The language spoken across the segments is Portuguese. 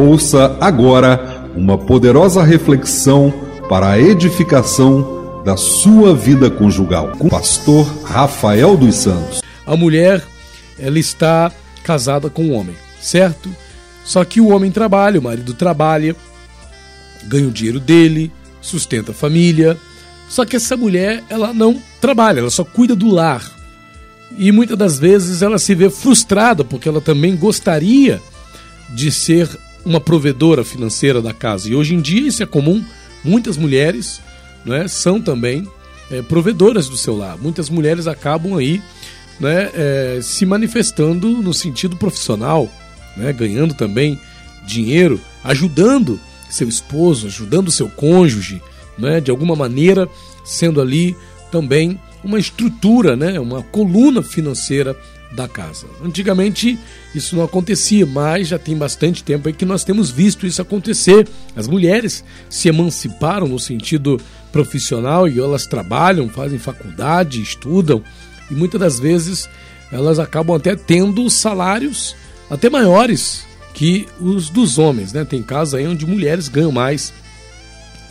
Ouça agora uma poderosa reflexão para a edificação da sua vida conjugal com o pastor Rafael dos Santos. A mulher, ela está casada com o homem, certo? Só que o homem trabalha, o marido trabalha, ganha o dinheiro dele, sustenta a família. Só que essa mulher, ela não trabalha, ela só cuida do lar. E muitas das vezes ela se vê frustrada porque ela também gostaria de ser uma provedora financeira da casa. E hoje em dia isso é comum. Muitas mulheres né, são também é, provedoras do seu lar. Muitas mulheres acabam aí né, é, se manifestando no sentido profissional, né, ganhando também dinheiro, ajudando seu esposo, ajudando seu cônjuge, né, de alguma maneira sendo ali também uma estrutura, né, uma coluna financeira da casa. Antigamente isso não acontecia, mas já tem bastante tempo aí que nós temos visto isso acontecer. As mulheres se emanciparam no sentido profissional e elas trabalham, fazem faculdade, estudam e muitas das vezes elas acabam até tendo salários até maiores que os dos homens, né? Tem casos aí onde mulheres ganham mais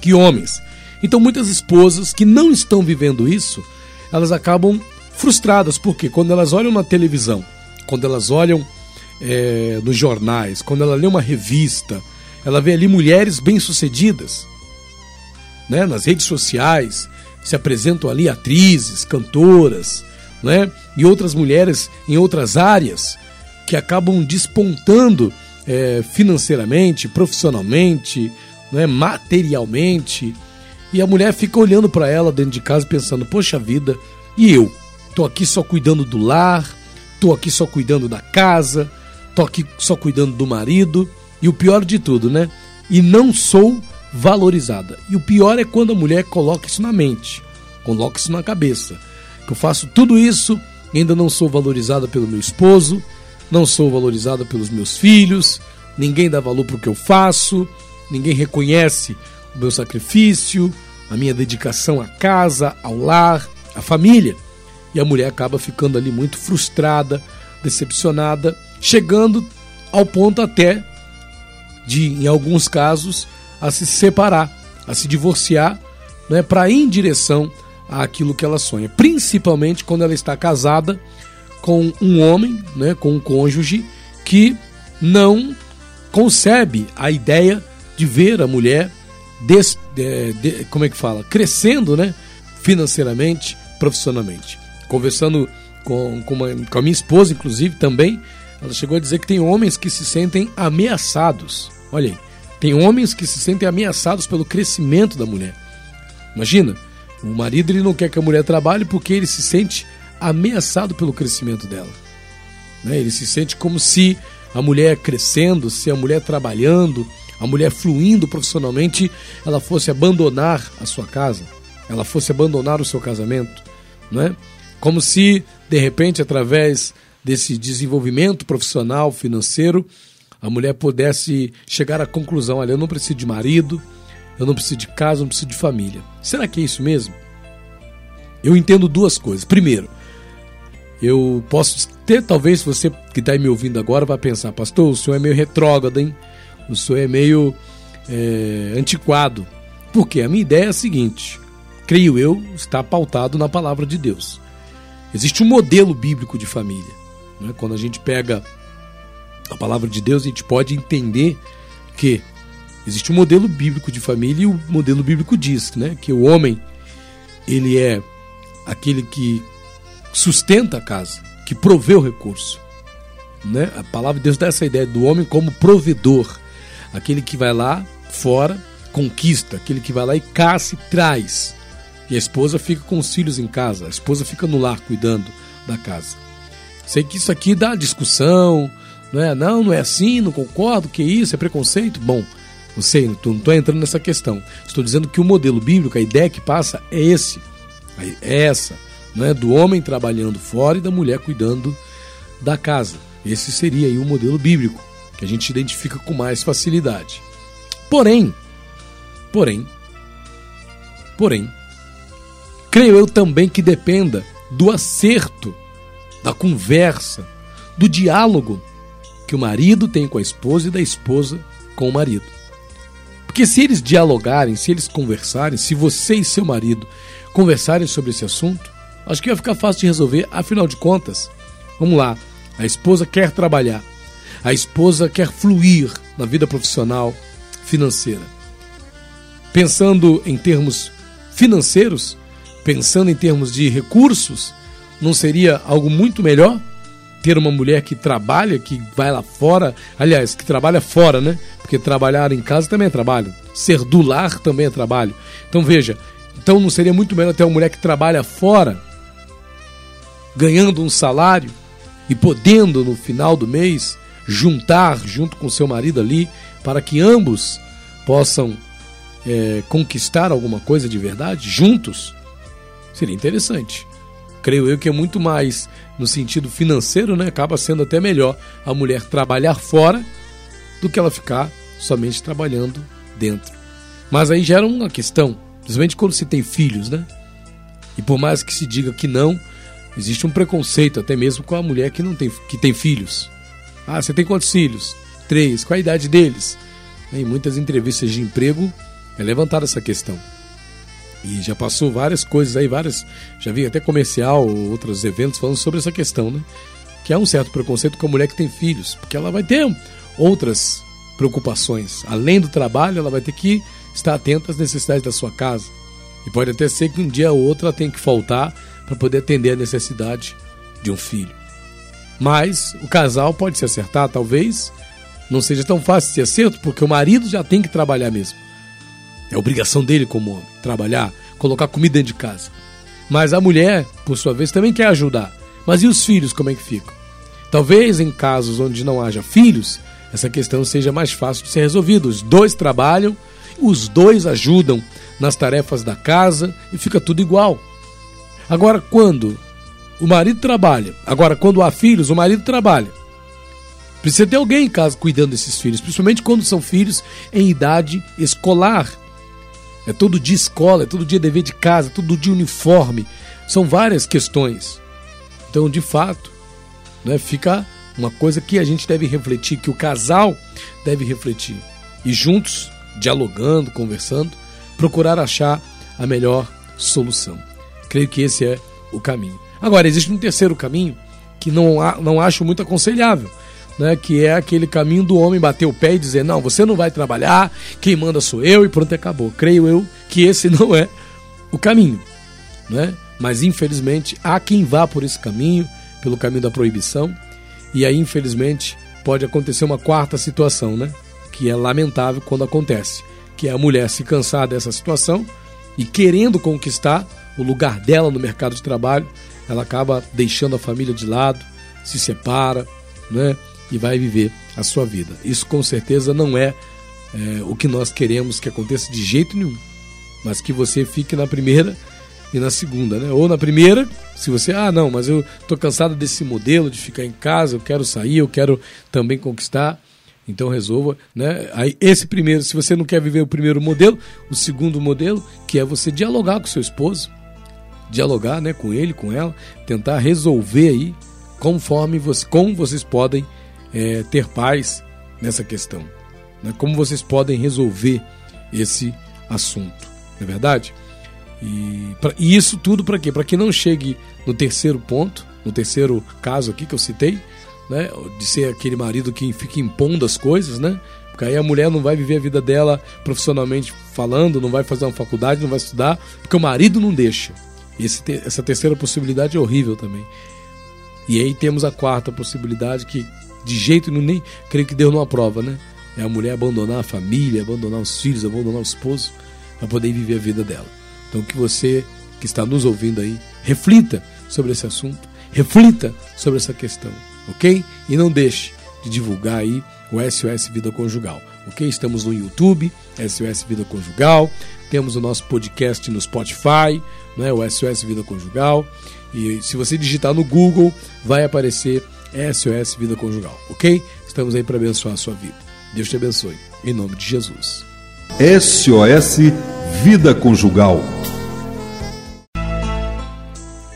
que homens. Então muitas esposas que não estão vivendo isso, elas acabam frustradas, porque quando elas olham na televisão, quando elas olham é, nos jornais, quando ela lê uma revista, ela vê ali mulheres bem-sucedidas, né? nas redes sociais, se apresentam ali atrizes, cantoras, né? e outras mulheres em outras áreas que acabam despontando é, financeiramente, profissionalmente, né? materialmente, e a mulher fica olhando para ela dentro de casa pensando: poxa vida, e eu? Tô aqui só cuidando do lar, tô aqui só cuidando da casa, tô aqui só cuidando do marido. E o pior de tudo, né? E não sou valorizada. E o pior é quando a mulher coloca isso na mente, coloca isso na cabeça. Que eu faço tudo isso e ainda não sou valorizada pelo meu esposo, não sou valorizada pelos meus filhos, ninguém dá valor para o que eu faço, ninguém reconhece o meu sacrifício, a minha dedicação à casa, ao lar, à família. E a mulher acaba ficando ali muito frustrada, decepcionada, chegando ao ponto até de, em alguns casos, a se separar, a se divorciar, né, para ir em direção àquilo que ela sonha. Principalmente quando ela está casada com um homem, né, com um cônjuge que não concebe a ideia de ver a mulher des, de, de, como é que fala? Crescendo, né? Financeiramente, profissionalmente. Conversando com, com, uma, com a minha esposa, inclusive, também, ela chegou a dizer que tem homens que se sentem ameaçados. Olha aí, tem homens que se sentem ameaçados pelo crescimento da mulher. Imagina, o marido ele não quer que a mulher trabalhe porque ele se sente ameaçado pelo crescimento dela. Né? Ele se sente como se a mulher crescendo, se a mulher trabalhando, a mulher fluindo profissionalmente, ela fosse abandonar a sua casa, ela fosse abandonar o seu casamento, não é? Como se, de repente, através desse desenvolvimento profissional, financeiro, a mulher pudesse chegar à conclusão: olha, eu não preciso de marido, eu não preciso de casa, eu não preciso de família. Será que é isso mesmo? Eu entendo duas coisas. Primeiro, eu posso ter, talvez você que está me ouvindo agora vai pensar, pastor, o senhor é meio retrógrado, hein? o senhor é meio é, antiquado. Porque a minha ideia é a seguinte: creio eu, está pautado na palavra de Deus. Existe um modelo bíblico de família. Né? Quando a gente pega a palavra de Deus, a gente pode entender que existe um modelo bíblico de família e o modelo bíblico diz né, que o homem ele é aquele que sustenta a casa, que provê o recurso. Né? A palavra de Deus dá essa ideia do homem como provedor aquele que vai lá fora, conquista, aquele que vai lá e caça e traz. E a esposa fica com os filhos em casa, a esposa fica no lar cuidando da casa. Sei que isso aqui dá discussão, não é? Não, não é assim, não concordo, que isso, é preconceito. Bom, não sei, não estou entrando nessa questão. Estou dizendo que o modelo bíblico, a ideia que passa é esse, é essa, não é? Do homem trabalhando fora e da mulher cuidando da casa. Esse seria aí o modelo bíblico que a gente identifica com mais facilidade. Porém, porém, porém, creio eu também que dependa do acerto, da conversa, do diálogo que o marido tem com a esposa e da esposa com o marido. Porque se eles dialogarem, se eles conversarem, se você e seu marido conversarem sobre esse assunto, acho que vai ficar fácil de resolver, afinal de contas. Vamos lá, a esposa quer trabalhar, a esposa quer fluir na vida profissional, financeira. Pensando em termos financeiros, pensando em termos de recursos, não seria algo muito melhor ter uma mulher que trabalha, que vai lá fora, aliás, que trabalha fora, né? Porque trabalhar em casa também é trabalho, ser do lar também é trabalho. Então veja, então não seria muito melhor ter uma mulher que trabalha fora, ganhando um salário e podendo no final do mês juntar junto com seu marido ali para que ambos possam é, conquistar alguma coisa de verdade juntos? Seria interessante. Creio eu que é muito mais no sentido financeiro, né? Acaba sendo até melhor a mulher trabalhar fora do que ela ficar somente trabalhando dentro. Mas aí gera uma questão, principalmente quando se tem filhos, né? E por mais que se diga que não, existe um preconceito até mesmo com a mulher que não tem que tem filhos. Ah, você tem quantos filhos? Três. Qual a idade deles? Em muitas entrevistas de emprego é levantada essa questão. E já passou várias coisas aí, várias. Já vi até comercial, outros eventos falando sobre essa questão, né? Que há um certo preconceito com a mulher que tem filhos, porque ela vai ter outras preocupações. Além do trabalho, ela vai ter que estar atenta às necessidades da sua casa. E pode até ser que um dia ou outro ela tenha que faltar para poder atender a necessidade de um filho. Mas o casal pode se acertar, talvez não seja tão fácil esse acerto, porque o marido já tem que trabalhar mesmo. É obrigação dele como homem, trabalhar, colocar comida dentro de casa. Mas a mulher, por sua vez, também quer ajudar. Mas e os filhos, como é que ficam? Talvez em casos onde não haja filhos, essa questão seja mais fácil de ser resolvida. Os dois trabalham, os dois ajudam nas tarefas da casa e fica tudo igual. Agora, quando o marido trabalha, agora quando há filhos, o marido trabalha. Precisa ter alguém em casa cuidando desses filhos, principalmente quando são filhos em idade escolar. É todo dia escola, é todo dia dever de casa, todo dia uniforme. São várias questões. Então, de fato, né, fica uma coisa que a gente deve refletir, que o casal deve refletir. E juntos, dialogando, conversando, procurar achar a melhor solução. Creio que esse é o caminho. Agora, existe um terceiro caminho que não, não acho muito aconselhável, né, que é aquele caminho do homem bater o pé e dizer: não, você não vai trabalhar, quem manda sou eu e pronto, acabou. Creio eu que esse não é o caminho. Né? Mas infelizmente há quem vá por esse caminho, pelo caminho da proibição, e aí infelizmente pode acontecer uma quarta situação, né? que é lamentável quando acontece, que é a mulher se cansar dessa situação e querendo conquistar o lugar dela no mercado de trabalho, ela acaba deixando a família de lado, se separa, né? E vai viver a sua vida. Isso com certeza não é, é o que nós queremos que aconteça de jeito nenhum, mas que você fique na primeira e na segunda, né? Ou na primeira, se você, ah, não, mas eu tô cansado desse modelo de ficar em casa, eu quero sair, eu quero também conquistar. Então resolva, né? Aí esse primeiro, se você não quer viver o primeiro modelo, o segundo modelo, que é você dialogar com seu esposo, dialogar, né, com ele, com ela, tentar resolver aí conforme você, como vocês podem é, ter paz nessa questão. Né? Como vocês podem resolver esse assunto, não é verdade? E, pra, e isso tudo para quê? Para que não chegue no terceiro ponto, no terceiro caso aqui que eu citei, né? de ser aquele marido que fica impondo as coisas, né? Porque aí a mulher não vai viver a vida dela profissionalmente falando, não vai fazer uma faculdade, não vai estudar, porque o marido não deixa. Esse, essa terceira possibilidade é horrível também. E aí temos a quarta possibilidade que de jeito nenhum, nem creio que Deus não aprova, né? É a mulher abandonar a família, abandonar os filhos, abandonar o esposo para poder viver a vida dela. Então que você que está nos ouvindo aí, reflita sobre esse assunto, reflita sobre essa questão, ok? E não deixe de divulgar aí o SOS Vida Conjugal, ok? Estamos no YouTube, SOS Vida Conjugal, temos o nosso podcast no Spotify, né, o SOS Vida Conjugal, e se você digitar no Google, vai aparecer SOS Vida Conjugal, ok? Estamos aí para abençoar a sua vida. Deus te abençoe. Em nome de Jesus. SOS Vida Conjugal.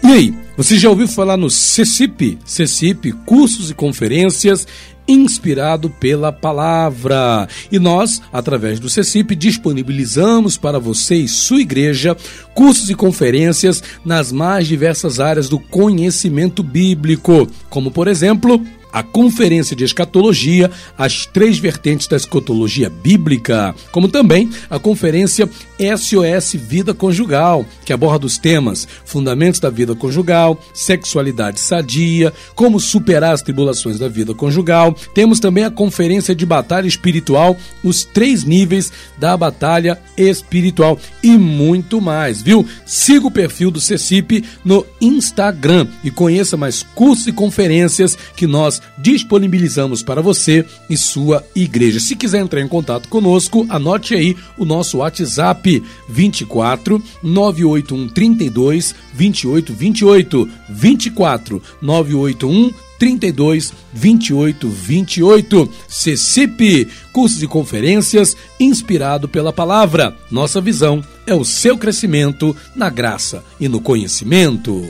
E aí, você já ouviu falar no CECIP? CECIP, cursos e conferências inspirado pela palavra. E nós, através do CECIP, disponibilizamos para você e sua igreja cursos e conferências nas mais diversas áreas do conhecimento bíblico, como por exemplo, a Conferência de Escatologia, as três vertentes da escatologia bíblica, como também a Conferência SOS Vida Conjugal, que aborda os temas Fundamentos da Vida Conjugal, Sexualidade Sadia, Como Superar as Tribulações da Vida Conjugal. Temos também a Conferência de Batalha Espiritual, os três níveis da batalha espiritual e muito mais, viu? Siga o perfil do CECIP no Instagram e conheça mais cursos e conferências que nós disponibilizamos para você e sua igreja. Se quiser entrar em contato conosco, anote aí o nosso WhatsApp 24 981 32 28 28 24 981 32 28 28. CCIP, cursos e conferências inspirado pela palavra. Nossa visão é o seu crescimento na graça e no conhecimento.